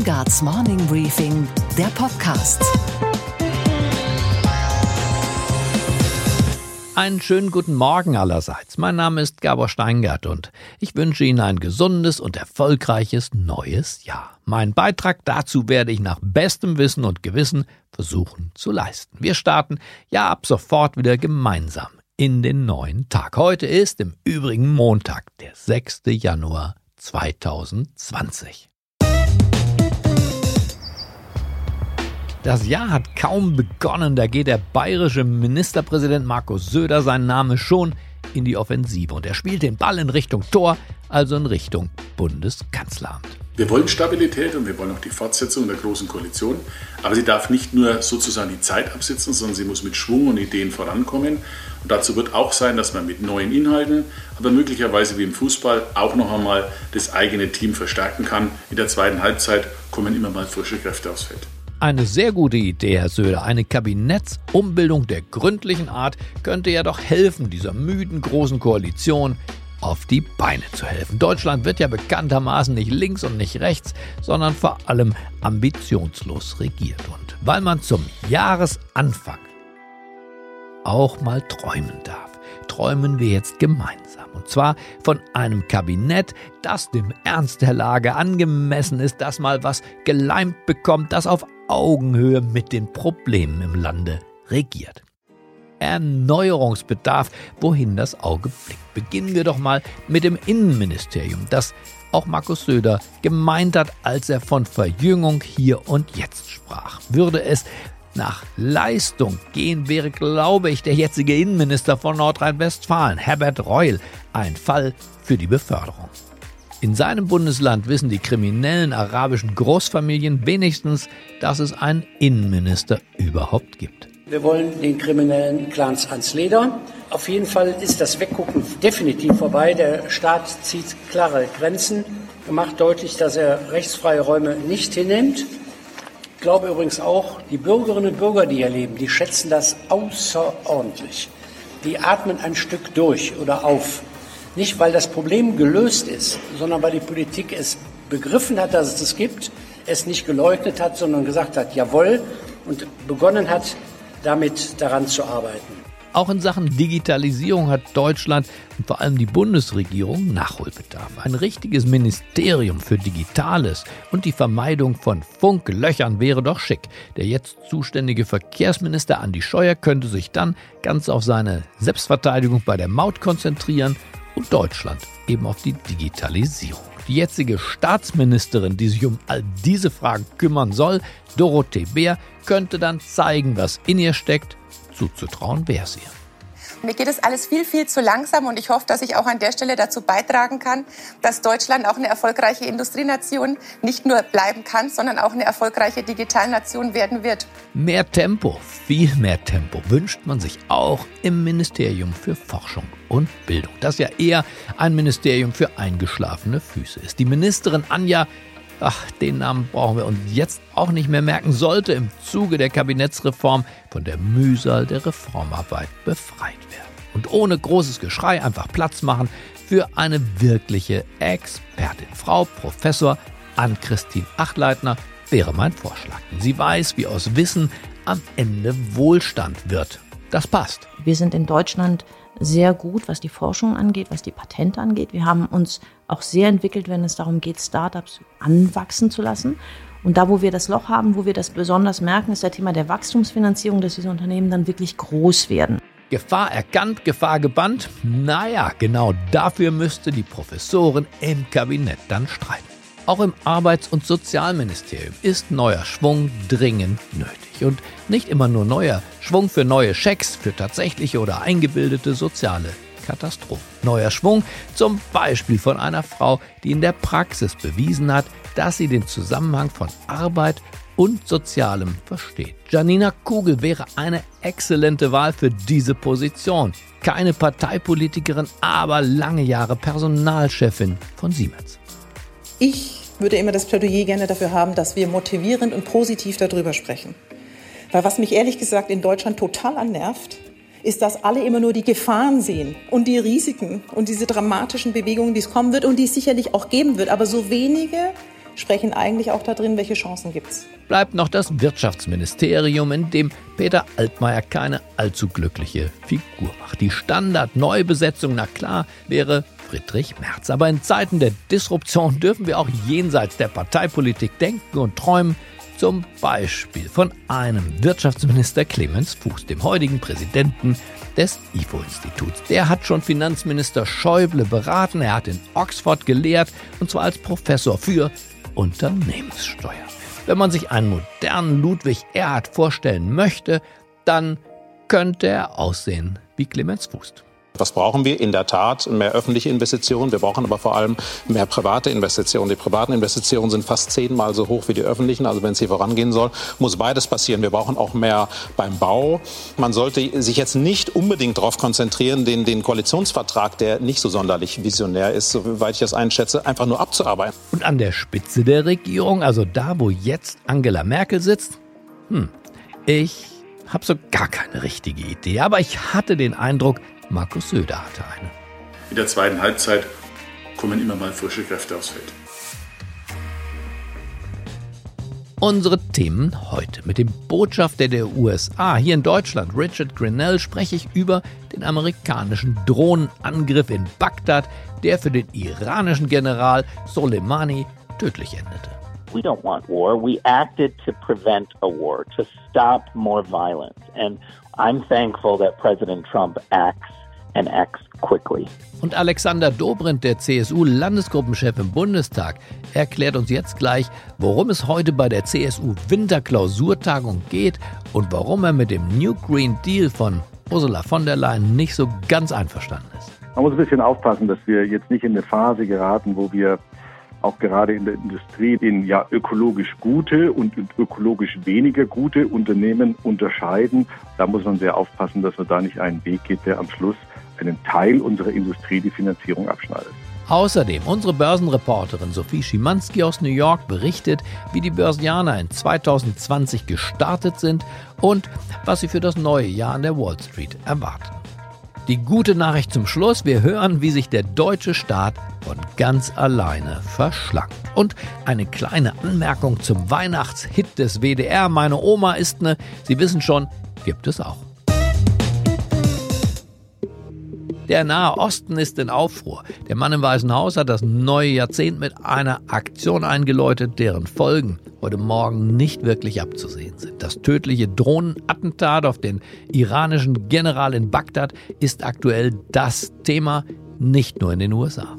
Weingarts Morning Briefing, der Podcast. Einen schönen guten Morgen allerseits. Mein Name ist Gabor Steingart und ich wünsche Ihnen ein gesundes und erfolgreiches neues Jahr. Mein Beitrag dazu werde ich nach bestem Wissen und Gewissen versuchen zu leisten. Wir starten ja ab sofort wieder gemeinsam in den neuen Tag. Heute ist im Übrigen Montag, der 6. Januar 2020. Das Jahr hat kaum begonnen, da geht der bayerische Ministerpräsident Markus Söder sein Name schon in die Offensive und er spielt den Ball in Richtung Tor, also in Richtung Bundeskanzleramt. Wir wollen Stabilität und wir wollen auch die Fortsetzung der Großen Koalition. Aber sie darf nicht nur sozusagen die Zeit absitzen, sondern sie muss mit Schwung und Ideen vorankommen. Und dazu wird auch sein, dass man mit neuen Inhalten, aber möglicherweise wie im Fußball auch noch einmal das eigene Team verstärken kann. In der zweiten Halbzeit kommen immer mal frische Kräfte aufs Feld. Eine sehr gute Idee, Herr Söder. Eine Kabinettsumbildung der gründlichen Art könnte ja doch helfen, dieser müden großen Koalition auf die Beine zu helfen. Deutschland wird ja bekanntermaßen nicht links und nicht rechts, sondern vor allem ambitionslos regiert. Und weil man zum Jahresanfang auch mal träumen darf, träumen wir jetzt gemeinsam. Und zwar von einem Kabinett, das dem Ernst der Lage angemessen ist, das mal was geleimt bekommt, das auf Augenhöhe mit den Problemen im Lande regiert. Erneuerungsbedarf, wohin das Auge blickt. Beginnen wir doch mal mit dem Innenministerium, das auch Markus Söder gemeint hat, als er von Verjüngung hier und jetzt sprach. Würde es nach Leistung gehen, wäre, glaube ich, der jetzige Innenminister von Nordrhein-Westfalen, Herbert Reul, ein Fall für die Beförderung. In seinem Bundesland wissen die kriminellen arabischen Großfamilien wenigstens, dass es einen Innenminister überhaupt gibt. Wir wollen den kriminellen Clans ans Leder. Auf jeden Fall ist das Weggucken definitiv vorbei. Der Staat zieht klare Grenzen, macht deutlich, dass er rechtsfreie Räume nicht hinnimmt. Ich glaube übrigens auch, die Bürgerinnen und Bürger, die hier leben, die schätzen das außerordentlich. Die atmen ein Stück durch oder auf. Nicht, weil das Problem gelöst ist, sondern weil die Politik es begriffen hat, dass es es gibt, es nicht geleugnet hat, sondern gesagt hat, jawohl, und begonnen hat, damit daran zu arbeiten. Auch in Sachen Digitalisierung hat Deutschland und vor allem die Bundesregierung Nachholbedarf. Ein richtiges Ministerium für Digitales und die Vermeidung von Funklöchern wäre doch schick. Der jetzt zuständige Verkehrsminister Andi Scheuer könnte sich dann ganz auf seine Selbstverteidigung bei der Maut konzentrieren und Deutschland eben auf die Digitalisierung. Die jetzige Staatsministerin, die sich um all diese Fragen kümmern soll, Dorothee Bär, könnte dann zeigen, was in ihr steckt. Zuzutrauen wäre sie. Mir geht es alles viel, viel zu langsam und ich hoffe, dass ich auch an der Stelle dazu beitragen kann, dass Deutschland auch eine erfolgreiche Industrienation nicht nur bleiben kann, sondern auch eine erfolgreiche Digitalnation werden wird. Mehr Tempo, viel mehr Tempo wünscht man sich auch im Ministerium für Forschung und Bildung, das ja eher ein Ministerium für eingeschlafene Füße ist. Die Ministerin Anja ach, den Namen brauchen wir uns jetzt auch nicht mehr merken, sollte im Zuge der Kabinettsreform von der Mühsal der Reformarbeit befreit werden. Und ohne großes Geschrei einfach Platz machen für eine wirkliche Expertin. Frau Professor Ann-Christine Achleitner wäre mein Vorschlag. Sie weiß, wie aus Wissen am Ende Wohlstand wird. Das passt. Wir sind in Deutschland sehr gut, was die Forschung angeht, was die Patente angeht. Wir haben uns auch sehr entwickelt, wenn es darum geht, Startups anwachsen zu lassen. Und da, wo wir das Loch haben, wo wir das besonders merken, ist der Thema der Wachstumsfinanzierung, dass diese Unternehmen dann wirklich groß werden. Gefahr erkannt, Gefahr gebannt? Naja, genau dafür müsste die Professorin im Kabinett dann streiten. Auch im Arbeits- und Sozialministerium ist neuer Schwung dringend nötig. Und nicht immer nur neuer Schwung für neue Schecks, für tatsächliche oder eingebildete soziale Katastrophen. Neuer Schwung zum Beispiel von einer Frau, die in der Praxis bewiesen hat, dass sie den Zusammenhang von Arbeit und Sozialem versteht. Janina Kugel wäre eine exzellente Wahl für diese Position. Keine Parteipolitikerin, aber lange Jahre Personalchefin von Siemens. Ich würde immer das Plädoyer gerne dafür haben, dass wir motivierend und positiv darüber sprechen. Weil was mich ehrlich gesagt in Deutschland total annervt, ist, dass alle immer nur die Gefahren sehen und die Risiken und diese dramatischen Bewegungen, die es kommen wird und die es sicherlich auch geben wird, aber so wenige sprechen eigentlich auch darin, welche Chancen gibt es. Bleibt noch das Wirtschaftsministerium, in dem Peter Altmaier keine allzu glückliche Figur macht. Die Standard-Neubesetzung, na klar, wäre Friedrich Merz. Aber in Zeiten der Disruption dürfen wir auch jenseits der Parteipolitik denken und träumen. Zum Beispiel von einem Wirtschaftsminister Clemens Fuß, dem heutigen Präsidenten des IFO-Instituts. Der hat schon Finanzminister Schäuble beraten, er hat in Oxford gelehrt und zwar als Professor für Unternehmenssteuer. Wenn man sich einen modernen Ludwig Erhard vorstellen möchte, dann könnte er aussehen wie Clemens Fuß. Was brauchen wir? In der Tat mehr öffentliche Investitionen. Wir brauchen aber vor allem mehr private Investitionen. Die privaten Investitionen sind fast zehnmal so hoch wie die öffentlichen. Also wenn es hier vorangehen soll, muss beides passieren. Wir brauchen auch mehr beim Bau. Man sollte sich jetzt nicht unbedingt darauf konzentrieren, den, den Koalitionsvertrag, der nicht so sonderlich visionär ist, soweit ich das einschätze, einfach nur abzuarbeiten. Und an der Spitze der Regierung, also da, wo jetzt Angela Merkel sitzt, hm, ich habe so gar keine richtige Idee. Aber ich hatte den Eindruck, Markus Söder hatte eine. In der zweiten Halbzeit kommen immer mal frische Kräfte aufs Feld. Unsere Themen heute. Mit dem Botschafter der USA hier in Deutschland, Richard Grinnell, spreche ich über den amerikanischen Drohnenangriff in Bagdad, der für den iranischen General Soleimani tödlich endete. We don't want war. We acted to prevent a war, to stop more violence. And I'm thankful that President Trump acts and acts quickly. Und Alexander Dobrindt, der CSU-Landesgruppenchef im Bundestag, erklärt uns jetzt gleich, worum es heute bei der CSU-Winterklausurtagung geht und warum er mit dem New Green Deal von Ursula von der Leyen nicht so ganz einverstanden ist. Man muss ein bisschen aufpassen, dass wir jetzt nicht in eine Phase geraten, wo wir auch gerade in der Industrie in ja ökologisch gute und ökologisch weniger gute Unternehmen unterscheiden. Da muss man sehr aufpassen, dass man da nicht einen Weg geht, der am Schluss einen Teil unserer Industrie die Finanzierung abschneidet. Außerdem, unsere Börsenreporterin Sophie Schimanski aus New York berichtet, wie die Börsianer in 2020 gestartet sind und was sie für das neue Jahr an der Wall Street erwarten. Die gute Nachricht zum Schluss, wir hören, wie sich der deutsche Staat von ganz alleine verschlankt. Und eine kleine Anmerkung zum Weihnachtshit des WDR, meine Oma ist ne, Sie wissen schon, gibt es auch. Der Nahe Osten ist in Aufruhr. Der Mann im Weißen Haus hat das neue Jahrzehnt mit einer Aktion eingeläutet, deren Folgen heute Morgen nicht wirklich abzusehen sind. Das tödliche Drohnenattentat auf den iranischen General in Bagdad ist aktuell das Thema, nicht nur in den USA.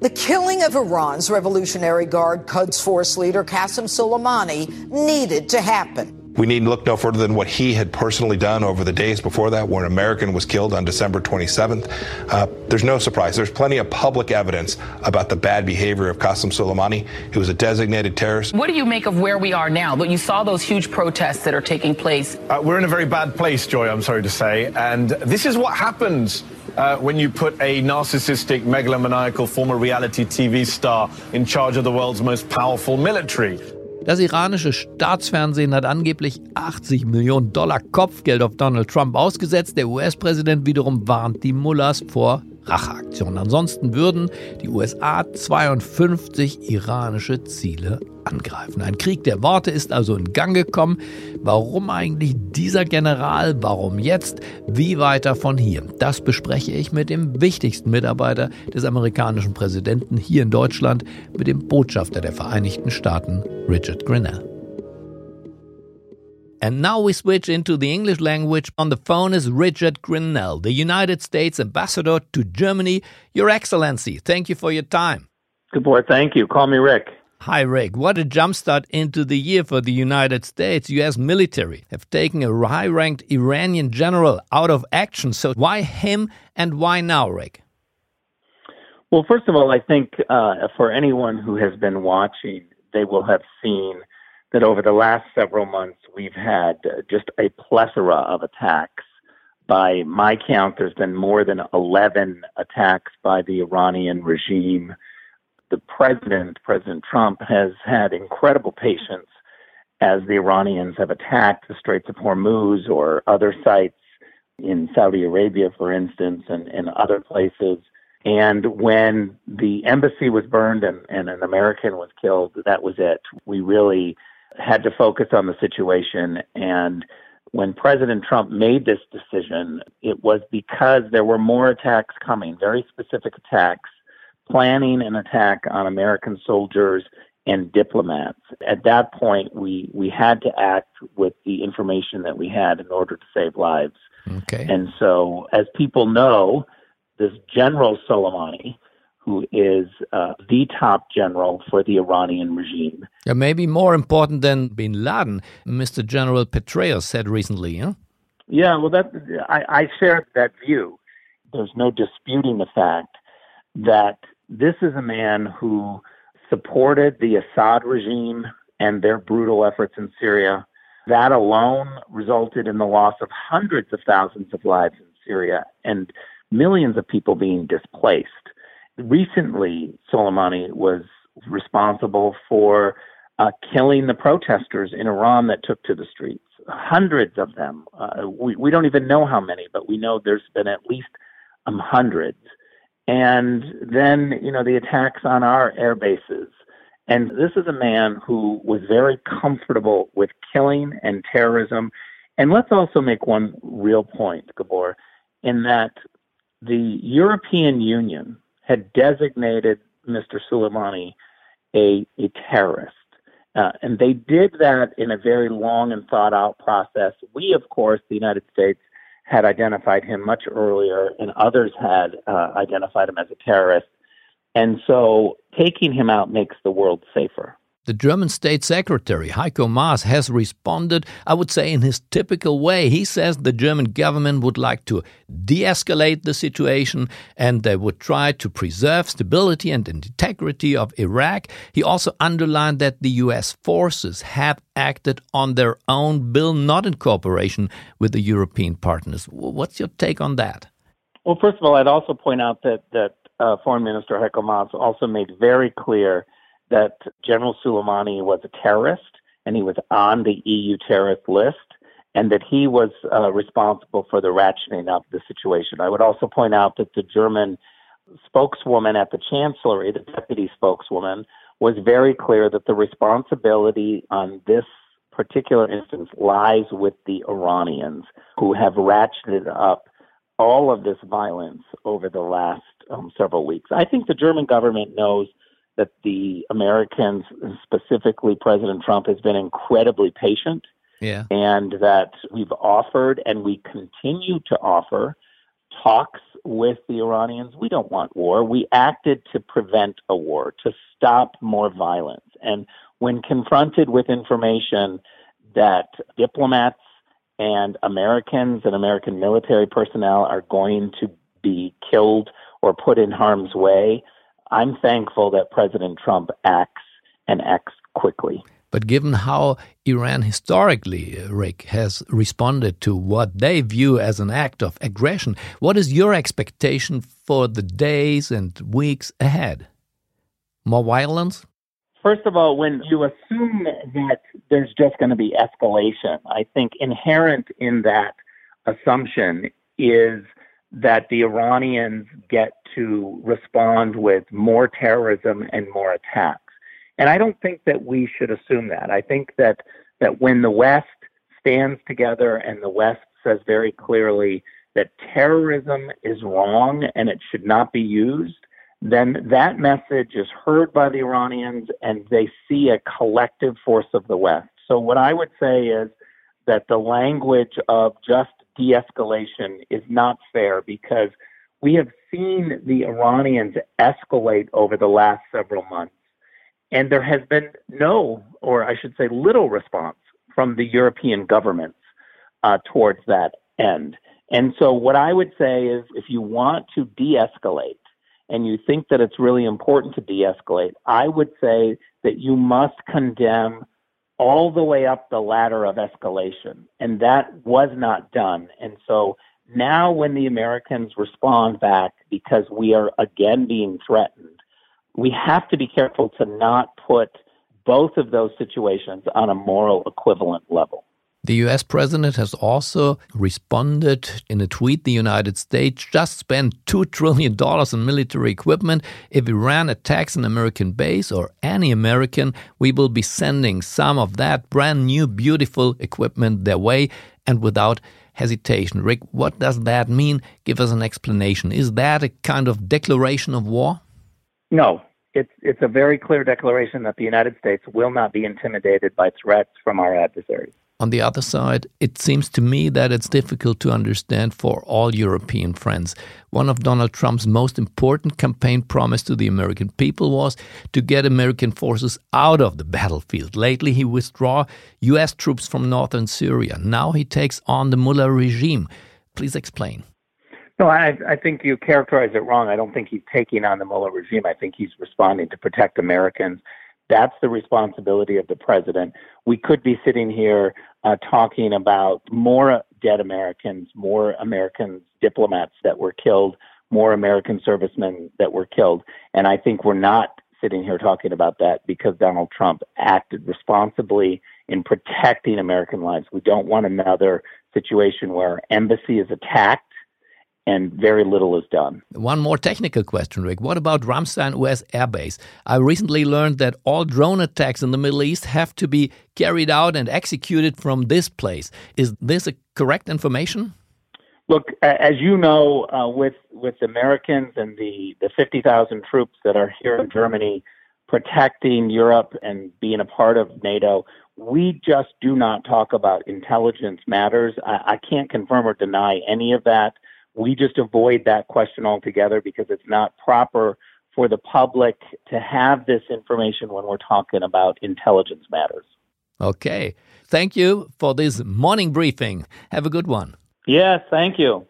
The killing of Iran's Revolutionary Guard Quds Force leader Qasem Soleimani needed to happen. We need to look no further than what he had personally done over the days before that, where an American was killed on December 27th. Uh, there's no surprise. There's plenty of public evidence about the bad behavior of Qasem Soleimani. He was a designated terrorist. What do you make of where we are now? But you saw those huge protests that are taking place. Uh, we're in a very bad place, Joy, I'm sorry to say. And this is what happens uh, when you put a narcissistic, megalomaniacal former reality TV star in charge of the world's most powerful military. Das iranische Staatsfernsehen hat angeblich 80 Millionen Dollar Kopfgeld auf Donald Trump ausgesetzt. Der US-Präsident wiederum warnt die Mullahs vor Racheaktionen. Ansonsten würden die USA 52 iranische Ziele angreifen. Ein Krieg der Worte ist also in Gang gekommen. Warum eigentlich dieser General? Warum jetzt? Wie weiter von hier? Das bespreche ich mit dem wichtigsten Mitarbeiter des amerikanischen Präsidenten hier in Deutschland, mit dem Botschafter der Vereinigten Staaten, Richard Grinnell. And now we switch into the English language. On the phone is Richard Grinnell, the United States ambassador to Germany. Your Excellency, thank you for your time. Good boy, thank you. Call me Rick. Hi, Rick. What a jumpstart into the year for the United States. U.S. military have taken a high ranked Iranian general out of action. So, why him and why now, Rick? Well, first of all, I think uh, for anyone who has been watching, they will have seen that over the last several months, we've had just a plethora of attacks. By my count, there's been more than 11 attacks by the Iranian regime. The president, President Trump, has had incredible patience as the Iranians have attacked the Straits of Hormuz or other sites in Saudi Arabia, for instance, and, and other places. And when the embassy was burned and, and an American was killed, that was it. We really had to focus on the situation. And when President Trump made this decision, it was because there were more attacks coming, very specific attacks, planning an attack on American soldiers and diplomats. At that point, we, we had to act with the information that we had in order to save lives. Okay. And so, as people know, this General Soleimani, who is uh, the top general for the Iranian regime. Yeah, maybe more important than bin Laden, Mr. General Petraeus said recently. Huh? Yeah, well, that I, I share that view. There's no disputing the fact that this is a man who supported the Assad regime and their brutal efforts in Syria. That alone resulted in the loss of hundreds of thousands of lives in Syria and millions of people being displaced. Recently, Soleimani was responsible for uh, killing the protesters in Iran that took to the streets. Hundreds of them. Uh, we, we don't even know how many, but we know there's been at least um, hundreds. And then, you know, the attacks on our air bases. And this is a man who was very comfortable with killing and terrorism. And let's also make one real point, Gabor, in that the European Union had designated Mr. Soleimani a, a terrorist. Uh, and they did that in a very long and thought out process. We, of course, the United States, had identified him much earlier, and others had uh, identified him as a terrorist. And so taking him out makes the world safer. The German State Secretary Heiko Maas has responded, I would say, in his typical way. He says the German government would like to de escalate the situation and they would try to preserve stability and integrity of Iraq. He also underlined that the US forces have acted on their own bill, not in cooperation with the European partners. What's your take on that? Well, first of all, I'd also point out that, that uh, Foreign Minister Heiko Maas also made very clear that General Soleimani was a terrorist and he was on the EU terrorist list and that he was uh, responsible for the ratcheting up the situation. I would also point out that the German spokeswoman at the Chancellery, the deputy spokeswoman, was very clear that the responsibility on this particular instance lies with the Iranians who have ratcheted up all of this violence over the last um, several weeks. I think the German government knows that the Americans, specifically President Trump, has been incredibly patient. Yeah. And that we've offered and we continue to offer talks with the Iranians. We don't want war. We acted to prevent a war, to stop more violence. And when confronted with information that diplomats and Americans and American military personnel are going to be killed or put in harm's way, I'm thankful that President Trump acts and acts quickly. But given how Iran historically, uh, Rick, has responded to what they view as an act of aggression, what is your expectation for the days and weeks ahead? More violence? First of all, when you assume that there's just going to be escalation, I think inherent in that assumption is that the Iranians get to respond with more terrorism and more attacks. And I don't think that we should assume that. I think that, that when the West stands together and the West says very clearly that terrorism is wrong and it should not be used, then that message is heard by the Iranians and they see a collective force of the West. So, what I would say is that the language of just de escalation is not fair because we have seen the Iranians escalate over the last several months. And there has been no, or I should say, little response from the European governments uh, towards that end. And so, what I would say is if you want to de escalate and you think that it's really important to de escalate, I would say that you must condemn all the way up the ladder of escalation. And that was not done. And so, now, when the Americans respond back because we are again being threatened, we have to be careful to not put both of those situations on a moral equivalent level. The US president has also responded in a tweet the United States just spent $2 trillion in military equipment. If Iran attacks an American base or any American, we will be sending some of that brand new, beautiful equipment their way and without hesitation. Rick, what does that mean? Give us an explanation. Is that a kind of declaration of war? No, it's it's a very clear declaration that the United States will not be intimidated by threats from our adversaries. On the other side, it seems to me that it's difficult to understand for all European friends. One of Donald Trump's most important campaign promise to the American people was to get American forces out of the battlefield. Lately, he withdrew US troops from northern Syria. Now he takes on the Mullah regime. Please explain. No, I, I think you characterize it wrong. I don't think he's taking on the Mullah regime. I think he's responding to protect Americans that's the responsibility of the president. We could be sitting here uh, talking about more dead Americans, more American diplomats that were killed, more American servicemen that were killed. And I think we're not sitting here talking about that because Donald Trump acted responsibly in protecting American lives. We don't want another situation where embassy is attacked and very little is done. One more technical question, Rick. What about Ramstein US Air Base? I recently learned that all drone attacks in the Middle East have to be carried out and executed from this place. Is this a correct information? Look, as you know, uh, with with Americans and the the fifty thousand troops that are here in Germany protecting Europe and being a part of NATO, we just do not talk about intelligence matters. I, I can't confirm or deny any of that. We just avoid that question altogether because it's not proper for the public to have this information when we're talking about intelligence matters. Okay. Thank you for this morning briefing. Have a good one. Yes, thank you.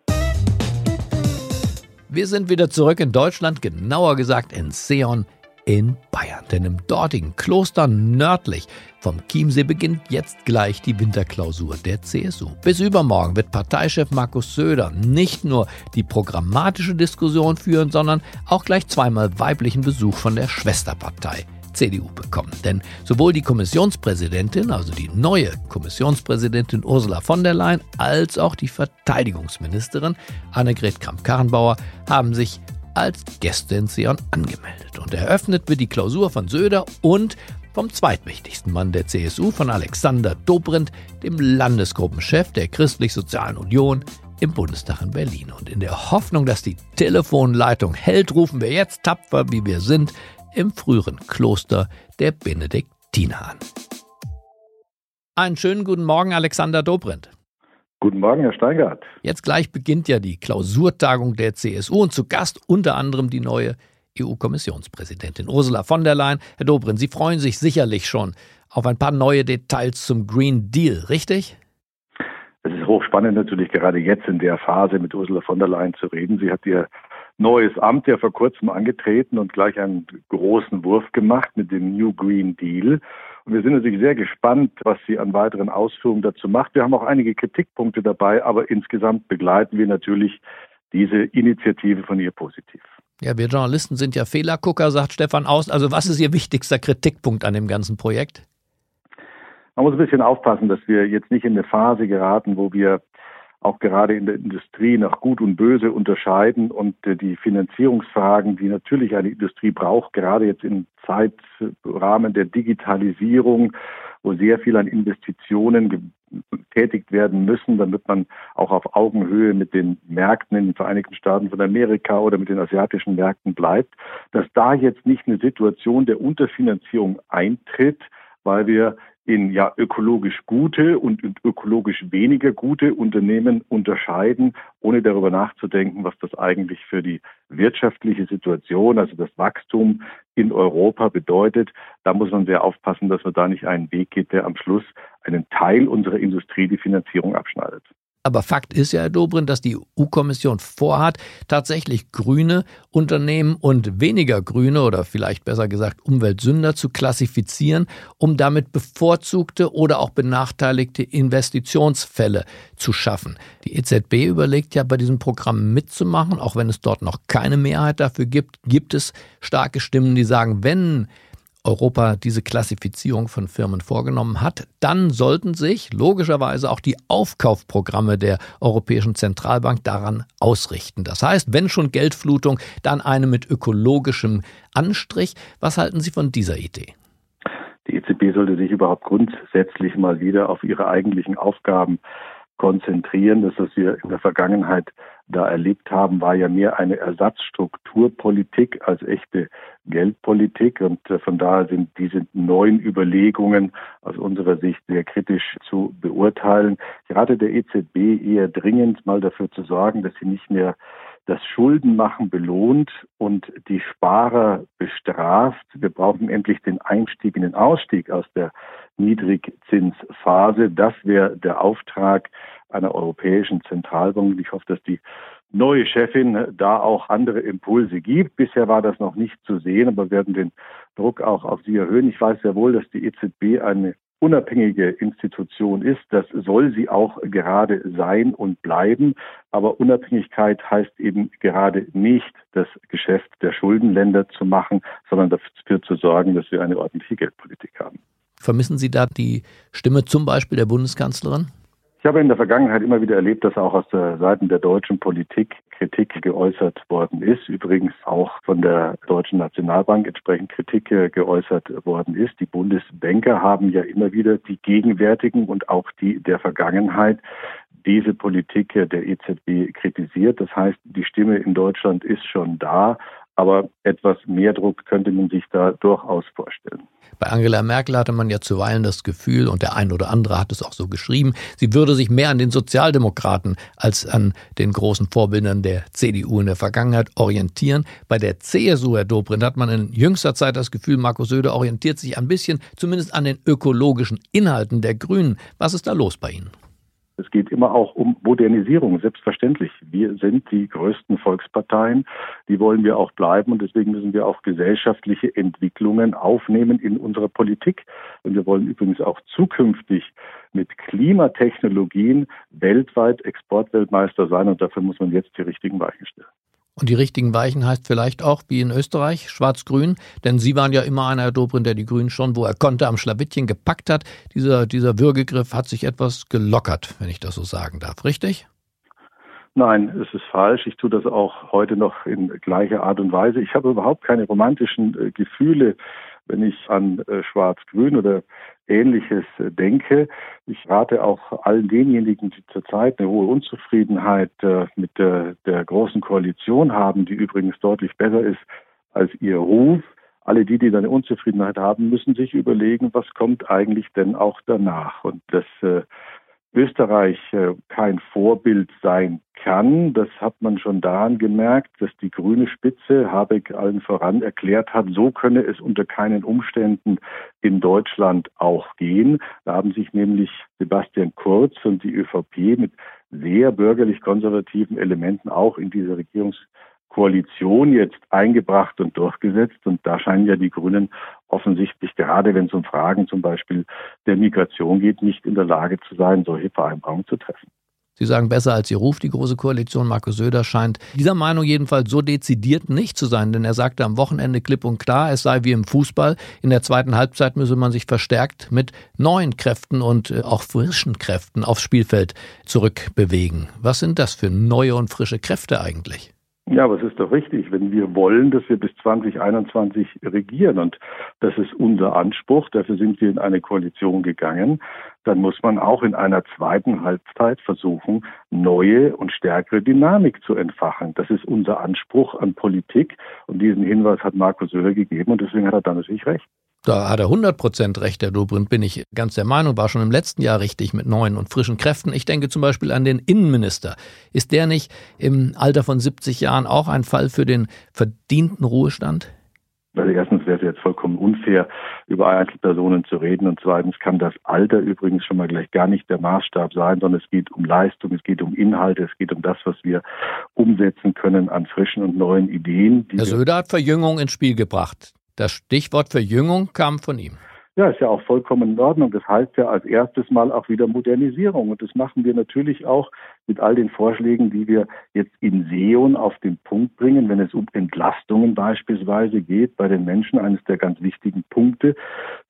Wir sind wieder zurück in Deutschland, genauer gesagt in Seon in Bayern. Denn im dortigen Kloster nördlich vom Chiemsee beginnt jetzt gleich die Winterklausur der CSU. Bis übermorgen wird Parteichef Markus Söder nicht nur die programmatische Diskussion führen, sondern auch gleich zweimal weiblichen Besuch von der Schwesterpartei. CDU bekommen. Denn sowohl die Kommissionspräsidentin, also die neue Kommissionspräsidentin Ursula von der Leyen, als auch die Verteidigungsministerin Annegret Kramp-Karrenbauer haben sich als Gäste in Sion angemeldet. Und eröffnet wird die Klausur von Söder und vom zweitwichtigsten Mann der CSU, von Alexander Dobrindt, dem Landesgruppenchef der Christlich-Sozialen Union im Bundestag in Berlin. Und in der Hoffnung, dass die Telefonleitung hält, rufen wir jetzt tapfer, wie wir sind, im früheren Kloster der Benediktiner an. Einen schönen guten Morgen, Alexander Dobrindt. Guten Morgen, Herr Steingart. Jetzt gleich beginnt ja die Klausurtagung der CSU und zu Gast unter anderem die neue EU-Kommissionspräsidentin Ursula von der Leyen. Herr Dobrin, Sie freuen sich sicherlich schon auf ein paar neue Details zum Green Deal, richtig? Es ist hochspannend natürlich gerade jetzt in der Phase mit Ursula von der Leyen zu reden. Sie hat ihr neues Amt ja vor kurzem angetreten und gleich einen großen Wurf gemacht mit dem New Green Deal. Und wir sind natürlich sehr gespannt, was sie an weiteren Ausführungen dazu macht. Wir haben auch einige Kritikpunkte dabei, aber insgesamt begleiten wir natürlich diese Initiative von ihr positiv. Ja, wir Journalisten sind ja Fehlergucker, sagt Stefan Aus. Also was ist Ihr wichtigster Kritikpunkt an dem ganzen Projekt? Man muss ein bisschen aufpassen, dass wir jetzt nicht in eine Phase geraten, wo wir auch gerade in der Industrie nach Gut und Böse unterscheiden und äh, die Finanzierungsfragen, die natürlich eine Industrie braucht, gerade jetzt im Zeitrahmen der Digitalisierung, wo sehr viel an Investitionen getätigt werden müssen, damit man auch auf Augenhöhe mit den Märkten in den Vereinigten Staaten von Amerika oder mit den asiatischen Märkten bleibt, dass da jetzt nicht eine Situation der Unterfinanzierung eintritt, weil wir in ja ökologisch gute und ökologisch weniger gute Unternehmen unterscheiden, ohne darüber nachzudenken, was das eigentlich für die wirtschaftliche Situation, also das Wachstum in Europa bedeutet. Da muss man sehr aufpassen, dass man da nicht einen Weg geht, der am Schluss einen Teil unserer Industrie die Finanzierung abschneidet. Aber Fakt ist ja, Herr Dobrindt, dass die EU-Kommission vorhat, tatsächlich grüne Unternehmen und weniger grüne oder vielleicht besser gesagt Umweltsünder zu klassifizieren, um damit bevorzugte oder auch benachteiligte Investitionsfälle zu schaffen. Die EZB überlegt ja bei diesem Programm mitzumachen, auch wenn es dort noch keine Mehrheit dafür gibt, gibt es starke Stimmen, die sagen, wenn Europa diese Klassifizierung von Firmen vorgenommen hat, dann sollten sich logischerweise auch die Aufkaufprogramme der Europäischen Zentralbank daran ausrichten. Das heißt, wenn schon Geldflutung, dann eine mit ökologischem Anstrich. Was halten Sie von dieser Idee? Die EZB sollte sich überhaupt grundsätzlich mal wieder auf ihre eigentlichen Aufgaben konzentrieren. Das, was wir in der Vergangenheit da erlebt haben, war ja mehr eine Ersatzstrukturpolitik als echte Geldpolitik. Und äh, von daher sind diese neuen Überlegungen aus unserer Sicht sehr kritisch zu beurteilen. Gerade der EZB eher dringend mal dafür zu sorgen, dass sie nicht mehr das Schuldenmachen belohnt und die Sparer bestraft. Wir brauchen endlich den Einstieg in den Ausstieg aus der Niedrigzinsphase. Das wäre der Auftrag einer europäischen Zentralbank. Ich hoffe, dass die neue Chefin da auch andere Impulse gibt. Bisher war das noch nicht zu sehen, aber wir werden den Druck auch auf sie erhöhen. Ich weiß sehr wohl, dass die EZB eine unabhängige Institution ist. Das soll sie auch gerade sein und bleiben. Aber Unabhängigkeit heißt eben gerade nicht, das Geschäft der Schuldenländer zu machen, sondern dafür zu sorgen, dass wir eine ordentliche Geldpolitik haben. Vermissen Sie da die Stimme zum Beispiel der Bundeskanzlerin? Ich habe in der Vergangenheit immer wieder erlebt, dass auch aus der Seiten der deutschen Politik Kritik geäußert worden ist. Übrigens auch von der Deutschen Nationalbank entsprechend Kritik geäußert worden ist. Die Bundesbanker haben ja immer wieder die gegenwärtigen und auch die der Vergangenheit diese Politik der EZB kritisiert. Das heißt, die Stimme in Deutschland ist schon da, aber etwas mehr Druck könnte man sich da durchaus vorstellen. Bei Angela Merkel hatte man ja zuweilen das Gefühl, und der ein oder andere hat es auch so geschrieben, sie würde sich mehr an den Sozialdemokraten als an den großen Vorbildern der CDU in der Vergangenheit orientieren. Bei der CSU, Herr Dobrindt, hat man in jüngster Zeit das Gefühl, Markus Söder orientiert sich ein bisschen zumindest an den ökologischen Inhalten der Grünen. Was ist da los bei Ihnen? Es geht immer auch um Modernisierung, selbstverständlich. Wir sind die größten Volksparteien, die wollen wir auch bleiben und deswegen müssen wir auch gesellschaftliche Entwicklungen aufnehmen in unserer Politik. Und wir wollen übrigens auch zukünftig mit Klimatechnologien weltweit Exportweltmeister sein und dafür muss man jetzt die richtigen Weichen stellen. Und die richtigen Weichen heißt vielleicht auch, wie in Österreich, schwarz-grün, denn Sie waren ja immer einer, Herr Dobrindt, der die Grünen schon, wo er konnte, am Schlawittchen gepackt hat. Dieser, dieser Würgegriff hat sich etwas gelockert, wenn ich das so sagen darf, richtig? Nein, es ist falsch. Ich tue das auch heute noch in gleicher Art und Weise. Ich habe überhaupt keine romantischen äh, Gefühle, wenn ich an äh, Schwarz-Grün oder Ähnliches äh, denke. Ich rate auch allen denjenigen, die zurzeit eine hohe Unzufriedenheit äh, mit der, der großen Koalition haben, die übrigens deutlich besser ist als ihr Ruf. Alle die, die eine Unzufriedenheit haben, müssen sich überlegen, was kommt eigentlich denn auch danach. Und das äh, Österreich äh, kein Vorbild sein kann. Das hat man schon daran gemerkt, dass die grüne Spitze Habeck allen voran erklärt hat, so könne es unter keinen Umständen in Deutschland auch gehen. Da haben sich nämlich Sebastian Kurz und die ÖVP mit sehr bürgerlich-konservativen Elementen auch in diese Regierungs Koalition jetzt eingebracht und durchgesetzt. Und da scheinen ja die Grünen offensichtlich, gerade wenn es um Fragen zum Beispiel der Migration geht, nicht in der Lage zu sein, solche Vereinbarungen zu treffen. Sie sagen besser als Ihr Ruf, die Große Koalition. Markus Söder scheint dieser Meinung jedenfalls so dezidiert nicht zu sein, denn er sagte am Wochenende klipp und klar, es sei wie im Fußball. In der zweiten Halbzeit müsse man sich verstärkt mit neuen Kräften und äh, auch frischen Kräften aufs Spielfeld zurückbewegen. Was sind das für neue und frische Kräfte eigentlich? Ja, aber es ist doch richtig, wenn wir wollen, dass wir bis 2021 regieren und das ist unser Anspruch, dafür sind wir in eine Koalition gegangen, dann muss man auch in einer zweiten Halbzeit versuchen, neue und stärkere Dynamik zu entfachen. Das ist unser Anspruch an Politik und diesen Hinweis hat Markus Söder gegeben und deswegen hat er dann natürlich recht. Da hat er 100% recht, Herr Dobrindt, bin ich ganz der Meinung, war schon im letzten Jahr richtig mit neuen und frischen Kräften. Ich denke zum Beispiel an den Innenminister. Ist der nicht im Alter von 70 Jahren auch ein Fall für den verdienten Ruhestand? Also erstens wäre es jetzt vollkommen unfair, über Einzelpersonen zu reden. Und zweitens kann das Alter übrigens schon mal gleich gar nicht der Maßstab sein, sondern es geht um Leistung, es geht um Inhalte, es geht um das, was wir umsetzen können an frischen und neuen Ideen. Herr Söder hat Verjüngung ins Spiel gebracht. Das Stichwort Verjüngung kam von ihm. Ja, ist ja auch vollkommen in Ordnung. Das heißt ja als erstes Mal auch wieder Modernisierung. Und das machen wir natürlich auch mit all den Vorschlägen, die wir jetzt in SEON auf den Punkt bringen, wenn es um Entlastungen beispielsweise geht bei den Menschen, eines der ganz wichtigen Punkte,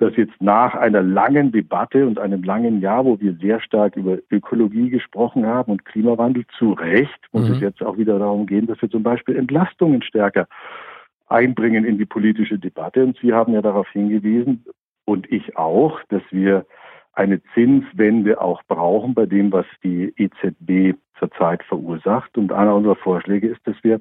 dass jetzt nach einer langen Debatte und einem langen Jahr, wo wir sehr stark über Ökologie gesprochen haben und Klimawandel, zu Recht muss mhm. es jetzt auch wieder darum gehen, dass wir zum Beispiel Entlastungen stärker einbringen in die politische Debatte. Und Sie haben ja darauf hingewiesen, und ich auch, dass wir eine Zinswende auch brauchen bei dem, was die EZB zurzeit verursacht. Und einer unserer Vorschläge ist, dass wir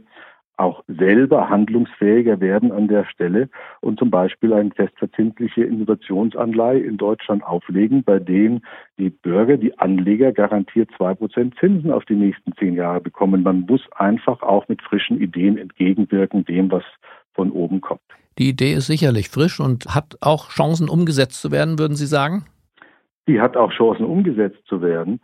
auch selber handlungsfähiger werden an der Stelle und zum Beispiel eine festverzinsliche Innovationsanleihe in Deutschland auflegen, bei dem die Bürger, die Anleger garantiert zwei Prozent Zinsen auf die nächsten zehn Jahre bekommen. Man muss einfach auch mit frischen Ideen entgegenwirken dem, was von oben kommt. Die Idee ist sicherlich frisch und hat auch Chancen umgesetzt zu werden, würden Sie sagen? Die hat auch Chancen umgesetzt zu werden,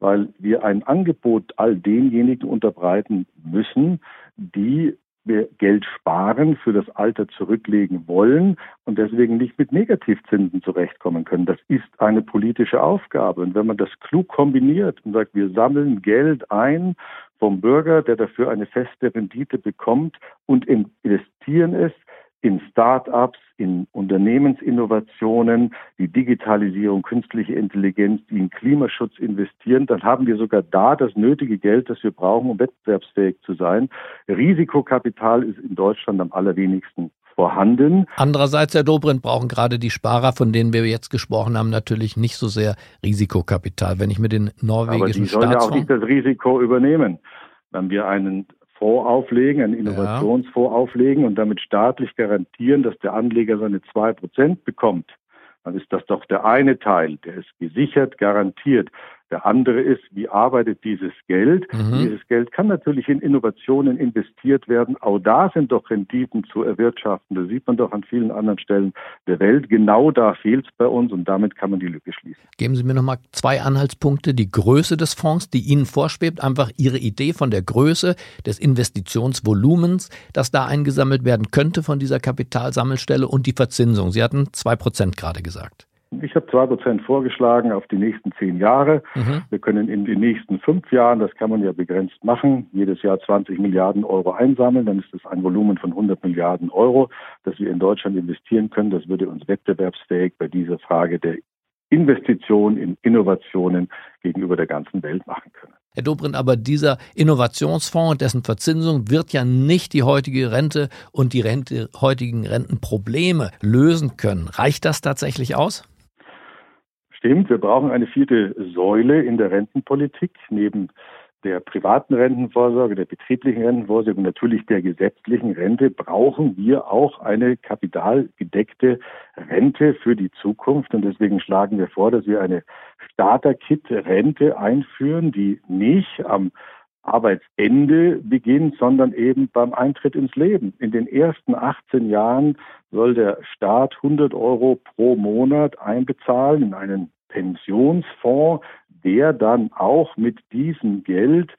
weil wir ein Angebot all denjenigen unterbreiten müssen, die wir Geld sparen, für das Alter zurücklegen wollen und deswegen nicht mit Negativzinsen zurechtkommen können. Das ist eine politische Aufgabe. Und wenn man das klug kombiniert und sagt, wir sammeln Geld ein vom Bürger, der dafür eine feste Rendite bekommt und investieren es in Start-ups, in Unternehmensinnovationen, die Digitalisierung, künstliche Intelligenz, die in Klimaschutz investieren, dann haben wir sogar da das nötige Geld, das wir brauchen, um wettbewerbsfähig zu sein. Risikokapital ist in Deutschland am allerwenigsten vorhanden. Andererseits, Herr Dobrindt, brauchen gerade die Sparer, von denen wir jetzt gesprochen haben, natürlich nicht so sehr Risikokapital. Wenn ich mir den norwegischen Aber die sollen ja auch nicht das Risiko übernehmen. Wenn wir einen Fonds auflegen, einen Innovationsfonds ja. auflegen und damit staatlich garantieren, dass der Anleger seine zwei Prozent bekommt, dann ist das doch der eine Teil, der ist gesichert, garantiert. Der andere ist, wie arbeitet dieses Geld? Mhm. Dieses Geld kann natürlich in Innovationen investiert werden. Auch da sind doch Renditen zu erwirtschaften. Das sieht man doch an vielen anderen Stellen der Welt. Genau da fehlt es bei uns und damit kann man die Lücke schließen. Geben Sie mir noch mal zwei Anhaltspunkte. Die Größe des Fonds, die Ihnen vorschwebt, einfach Ihre Idee von der Größe des Investitionsvolumens, das da eingesammelt werden könnte von dieser Kapitalsammelstelle und die Verzinsung. Sie hatten zwei Prozent gerade gesagt. Ich habe zwei Prozent vorgeschlagen auf die nächsten zehn Jahre. Mhm. Wir können in den nächsten fünf Jahren, das kann man ja begrenzt machen, jedes Jahr 20 Milliarden Euro einsammeln. Dann ist das ein Volumen von 100 Milliarden Euro, das wir in Deutschland investieren können. Das würde uns wettbewerbsfähig bei dieser Frage der Investition in Innovationen gegenüber der ganzen Welt machen können. Herr Dobrindt, aber dieser Innovationsfonds und dessen Verzinsung wird ja nicht die heutige Rente und die Rente, heutigen Rentenprobleme lösen können. Reicht das tatsächlich aus? Stimmt, wir brauchen eine vierte Säule in der Rentenpolitik neben der privaten Rentenvorsorge, der betrieblichen Rentenvorsorge und natürlich der gesetzlichen Rente brauchen wir auch eine kapitalgedeckte Rente für die Zukunft. Und deswegen schlagen wir vor, dass wir eine Starter-Kit-Rente einführen, die nicht am Arbeitsende beginnt, sondern eben beim Eintritt ins Leben. In den ersten 18 Jahren soll der Staat 100 Euro pro Monat einbezahlen in einen Pensionsfonds, der dann auch mit diesem Geld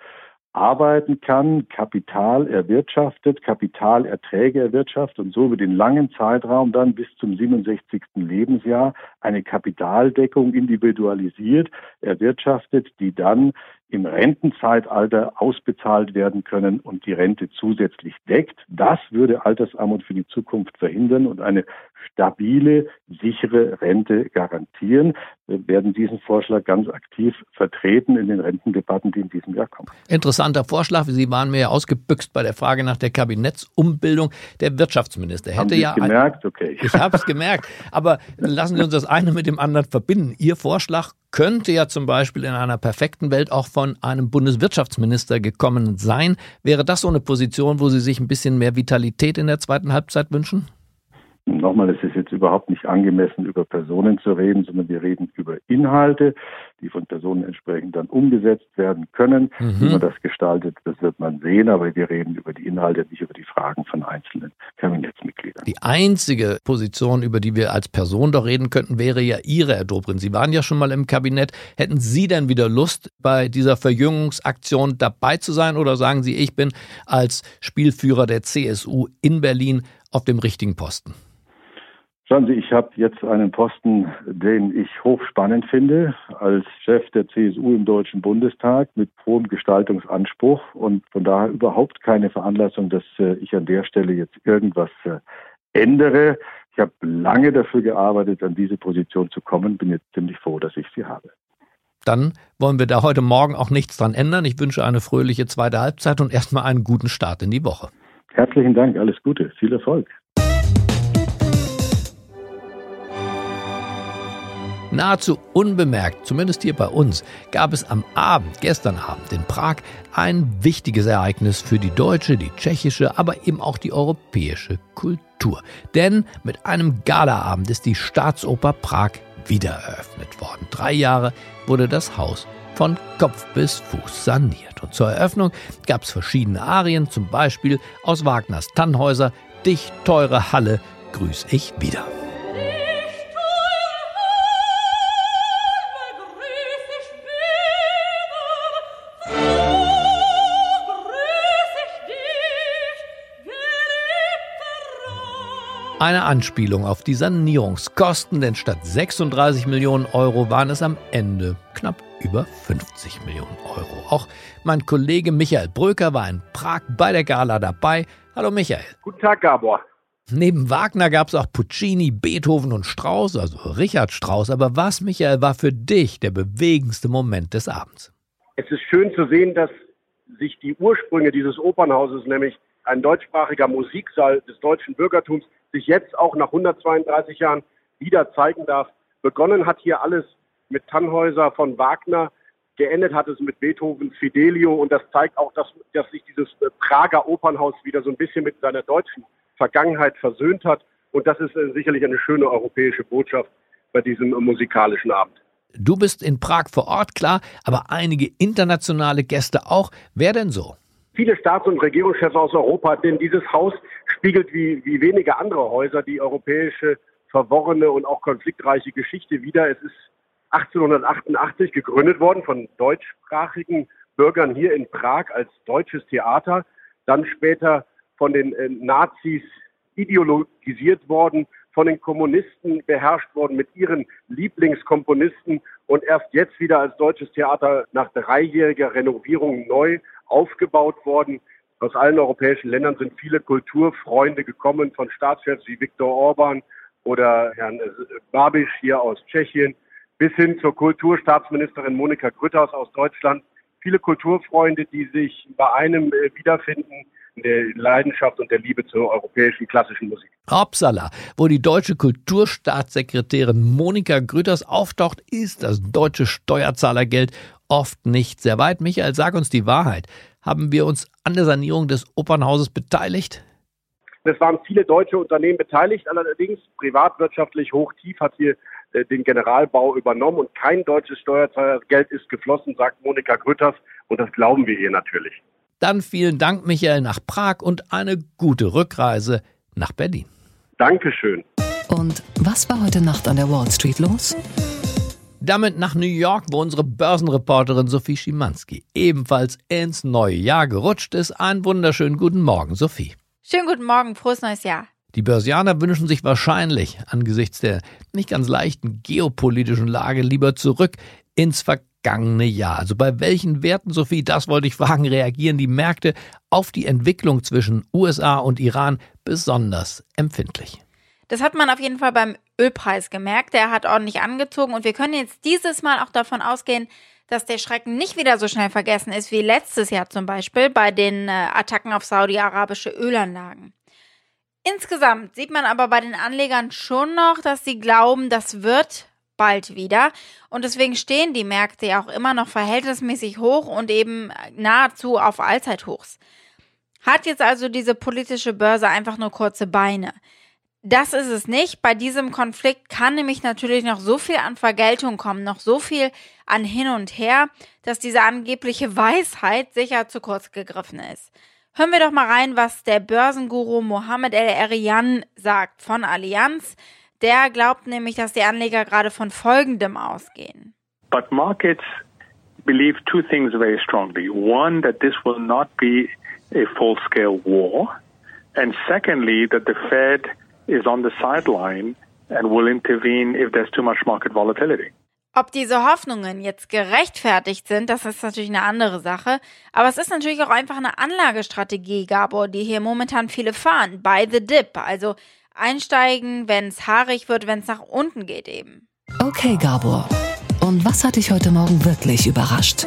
arbeiten kann, Kapital erwirtschaftet, Kapitalerträge erwirtschaftet und so über den langen Zeitraum dann bis zum 67. Lebensjahr eine Kapitaldeckung individualisiert erwirtschaftet, die dann im Rentenzeitalter ausbezahlt werden können und die Rente zusätzlich deckt. Das würde Altersarmut für die Zukunft verhindern und eine stabile, sichere Rente garantieren. Wir werden diesen Vorschlag ganz aktiv vertreten in den Rentendebatten, die in diesem Jahr kommen. Interessanter Vorschlag. Sie waren mir ja ausgebüxt bei der Frage nach der Kabinettsumbildung. Der Wirtschaftsminister hätte Haben Sie ja. gemerkt? Okay. Ich habe es gemerkt. Aber lassen Sie uns das eine mit dem anderen verbinden. Ihr Vorschlag könnte ja zum Beispiel in einer perfekten Welt auch von einem Bundeswirtschaftsminister gekommen sein. Wäre das so eine Position, wo Sie sich ein bisschen mehr Vitalität in der zweiten Halbzeit wünschen? Nochmal, es ist jetzt überhaupt nicht angemessen, über Personen zu reden, sondern wir reden über Inhalte, die von Personen entsprechend dann umgesetzt werden können. Mhm. Wie man das gestaltet, das wird man sehen, aber wir reden über die Inhalte, nicht über die Fragen von einzelnen Kabinettsmitgliedern. Die einzige Position, über die wir als Person doch reden könnten, wäre ja Ihre, Herr Dobrin. Sie waren ja schon mal im Kabinett. Hätten Sie denn wieder Lust, bei dieser Verjüngungsaktion dabei zu sein oder sagen Sie, ich bin als Spielführer der CSU in Berlin auf dem richtigen Posten? Schauen Sie, ich habe jetzt einen Posten, den ich hochspannend finde, als Chef der CSU im Deutschen Bundestag mit hohem Gestaltungsanspruch und von daher überhaupt keine Veranlassung, dass äh, ich an der Stelle jetzt irgendwas äh, ändere. Ich habe lange dafür gearbeitet, an diese Position zu kommen, bin jetzt ziemlich froh, dass ich sie habe. Dann wollen wir da heute Morgen auch nichts dran ändern. Ich wünsche eine fröhliche zweite Halbzeit und erstmal einen guten Start in die Woche. Herzlichen Dank, alles Gute, viel Erfolg. Nahezu unbemerkt, zumindest hier bei uns, gab es am Abend, gestern Abend in Prag, ein wichtiges Ereignis für die deutsche, die tschechische, aber eben auch die europäische Kultur. Denn mit einem Galaabend ist die Staatsoper Prag wieder eröffnet worden. Drei Jahre wurde das Haus von Kopf bis Fuß saniert. Und zur Eröffnung gab es verschiedene Arien, zum Beispiel aus Wagners Tannhäuser, Dich, teure Halle, grüß ich wieder. Eine Anspielung auf die Sanierungskosten, denn statt 36 Millionen Euro waren es am Ende knapp über 50 Millionen Euro. Auch mein Kollege Michael Bröker war in Prag bei der Gala dabei. Hallo Michael. Guten Tag, Gabor. Neben Wagner gab es auch Puccini, Beethoven und Strauss, also Richard Strauss. Aber was, Michael, war für dich der bewegendste Moment des Abends? Es ist schön zu sehen, dass sich die Ursprünge dieses Opernhauses, nämlich ein deutschsprachiger Musiksaal des deutschen Bürgertums, sich jetzt auch nach 132 Jahren wieder zeigen darf. Begonnen hat hier alles mit Tannhäuser von Wagner, geendet hat es mit Beethovens Fidelio und das zeigt auch, dass, dass sich dieses Prager Opernhaus wieder so ein bisschen mit seiner deutschen Vergangenheit versöhnt hat und das ist äh, sicherlich eine schöne europäische Botschaft bei diesem musikalischen Abend. Du bist in Prag vor Ort, klar, aber einige internationale Gäste auch. Wer denn so? Viele Staats- und Regierungschefs aus Europa, denn dieses Haus spiegelt wie, wie wenige andere Häuser die europäische verworrene und auch konfliktreiche Geschichte wider. Es ist 1888 gegründet worden von deutschsprachigen Bürgern hier in Prag als deutsches Theater, dann später von den äh, Nazis ideologisiert worden, von den Kommunisten beherrscht worden mit ihren Lieblingskomponisten und erst jetzt wieder als deutsches Theater nach dreijähriger Renovierung neu aufgebaut worden. Aus allen europäischen Ländern sind viele Kulturfreunde gekommen, von Staatschefs wie Viktor Orban oder Herrn Babisch hier aus Tschechien, bis hin zur Kulturstaatsministerin Monika Grütters aus Deutschland. Viele Kulturfreunde, die sich bei einem äh, wiederfinden, der Leidenschaft und der Liebe zur europäischen klassischen Musik. Hauptsala, wo die deutsche Kulturstaatssekretärin Monika Grütters auftaucht, ist das deutsche Steuerzahlergeld oft nicht sehr weit. Michael, sag uns die Wahrheit. Haben wir uns an der Sanierung des Opernhauses beteiligt? Es waren viele deutsche Unternehmen beteiligt, allerdings privatwirtschaftlich hochtief hat hier äh, den Generalbau übernommen und kein deutsches Steuerzahlergeld ist geflossen, sagt Monika Grütters und das glauben wir ihr natürlich. Dann vielen Dank, Michael, nach Prag und eine gute Rückreise nach Berlin. Dankeschön. Und was war heute Nacht an der Wall Street los? Damit nach New York, wo unsere Börsenreporterin Sophie Schimanski ebenfalls ins neue Jahr gerutscht ist. Einen wunderschönen guten Morgen, Sophie. Schönen guten Morgen, frohes neues Jahr. Die Börsianer wünschen sich wahrscheinlich angesichts der nicht ganz leichten geopolitischen Lage lieber zurück ins vergangene Jahr. Also bei welchen Werten, Sophie, das wollte ich fragen, reagieren die Märkte auf die Entwicklung zwischen USA und Iran besonders empfindlich? Das hat man auf jeden Fall beim Ölpreis gemerkt. Der hat ordentlich angezogen und wir können jetzt dieses Mal auch davon ausgehen, dass der Schrecken nicht wieder so schnell vergessen ist wie letztes Jahr zum Beispiel bei den äh, Attacken auf saudi-arabische Ölanlagen. Insgesamt sieht man aber bei den Anlegern schon noch, dass sie glauben, das wird bald wieder. Und deswegen stehen die Märkte ja auch immer noch verhältnismäßig hoch und eben nahezu auf Allzeithochs. Hat jetzt also diese politische Börse einfach nur kurze Beine. Das ist es nicht. Bei diesem Konflikt kann nämlich natürlich noch so viel an Vergeltung kommen, noch so viel an hin und her, dass diese angebliche Weisheit sicher zu kurz gegriffen ist. Hören wir doch mal rein, was der Börsenguru Mohammed El-Erian sagt von Allianz. Der glaubt nämlich, dass die Anleger gerade von Folgendem ausgehen. But markets believe two things very strongly. One, that this will not be a full-scale war. And secondly, that the Fed is on the sideline and will intervene if there's too much market volatility. Ob diese Hoffnungen jetzt gerechtfertigt sind, das ist natürlich eine andere Sache. Aber es ist natürlich auch einfach eine Anlagestrategie, Gabor, die hier momentan viele fahren. Buy the dip. Also einsteigen, wenn es haarig wird, wenn es nach unten geht eben. Okay, Gabor. Und was hat dich heute Morgen wirklich überrascht?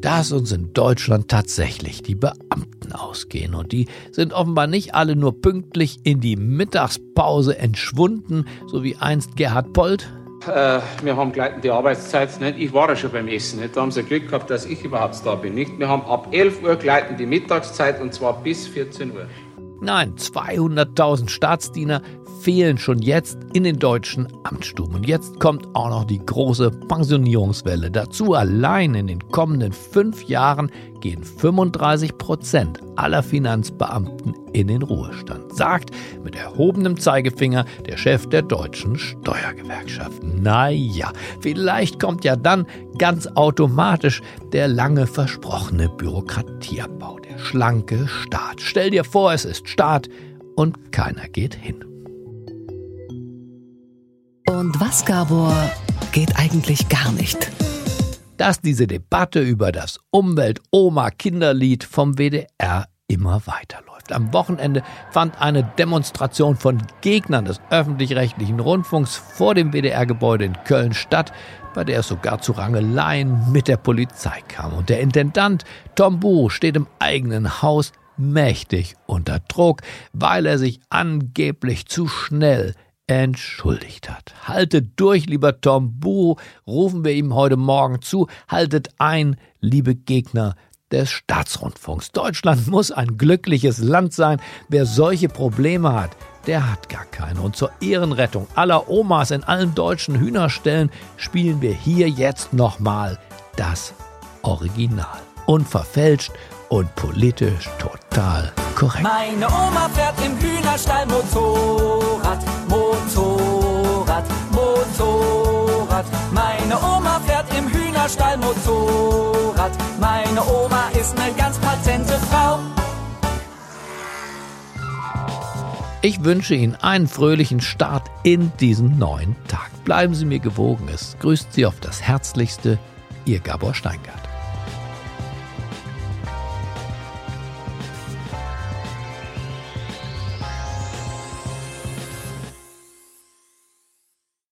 Dass uns in Deutschland tatsächlich die Beamten ausgehen. Und die sind offenbar nicht alle nur pünktlich in die Mittagspause entschwunden, so wie einst Gerhard Polt. Äh, wir haben gleitende Arbeitszeit. Nicht? Ich war ja schon beim Essen. Nicht? Da haben sie Glück gehabt, dass ich überhaupt da bin. Nicht? Wir haben ab 11 Uhr gleitende Mittagszeit und zwar bis 14 Uhr. Nein, 200.000 Staatsdiener fehlen schon jetzt in den deutschen Amtsstuben. Und jetzt kommt auch noch die große Pensionierungswelle. Dazu allein in den kommenden fünf Jahren gehen 35 Prozent aller Finanzbeamten in den Ruhestand, sagt mit erhobenem Zeigefinger der Chef der deutschen Steuergewerkschaften. Naja, vielleicht kommt ja dann ganz automatisch der lange versprochene Bürokratieabbau, schlanke Staat. Stell dir vor, es ist Staat und keiner geht hin. Und was, Gabor, geht eigentlich gar nicht? Dass diese Debatte über das Umwelt-Oma-Kinderlied vom WDR immer weiterläuft. Am Wochenende fand eine Demonstration von Gegnern des öffentlich-rechtlichen Rundfunks vor dem WDR-Gebäude in Köln statt, bei der es sogar zu Rangeleien mit der Polizei kam. Und der Intendant Tom Bu steht im eigenen Haus mächtig unter Druck, weil er sich angeblich zu schnell entschuldigt hat. Haltet durch, lieber Tom Bu, rufen wir ihm heute Morgen zu. Haltet ein, liebe Gegner des Staatsrundfunks. Deutschland muss ein glückliches Land sein. Wer solche Probleme hat, der hat gar keine. Und zur Ehrenrettung aller Omas in allen deutschen Hühnerstellen spielen wir hier jetzt nochmal das Original. Unverfälscht und politisch total korrekt. Meine Oma fährt im Hühnerstall Motorrad, Motorrad, Motorrad. Meine Oma fährt im Hühnerstall Motorrad. Meine Oma ist eine ganz patente Frau. Ich wünsche Ihnen einen fröhlichen Start in diesen neuen Tag. Bleiben Sie mir gewogen. Es grüßt Sie auf das Herzlichste, Ihr Gabor Steingart.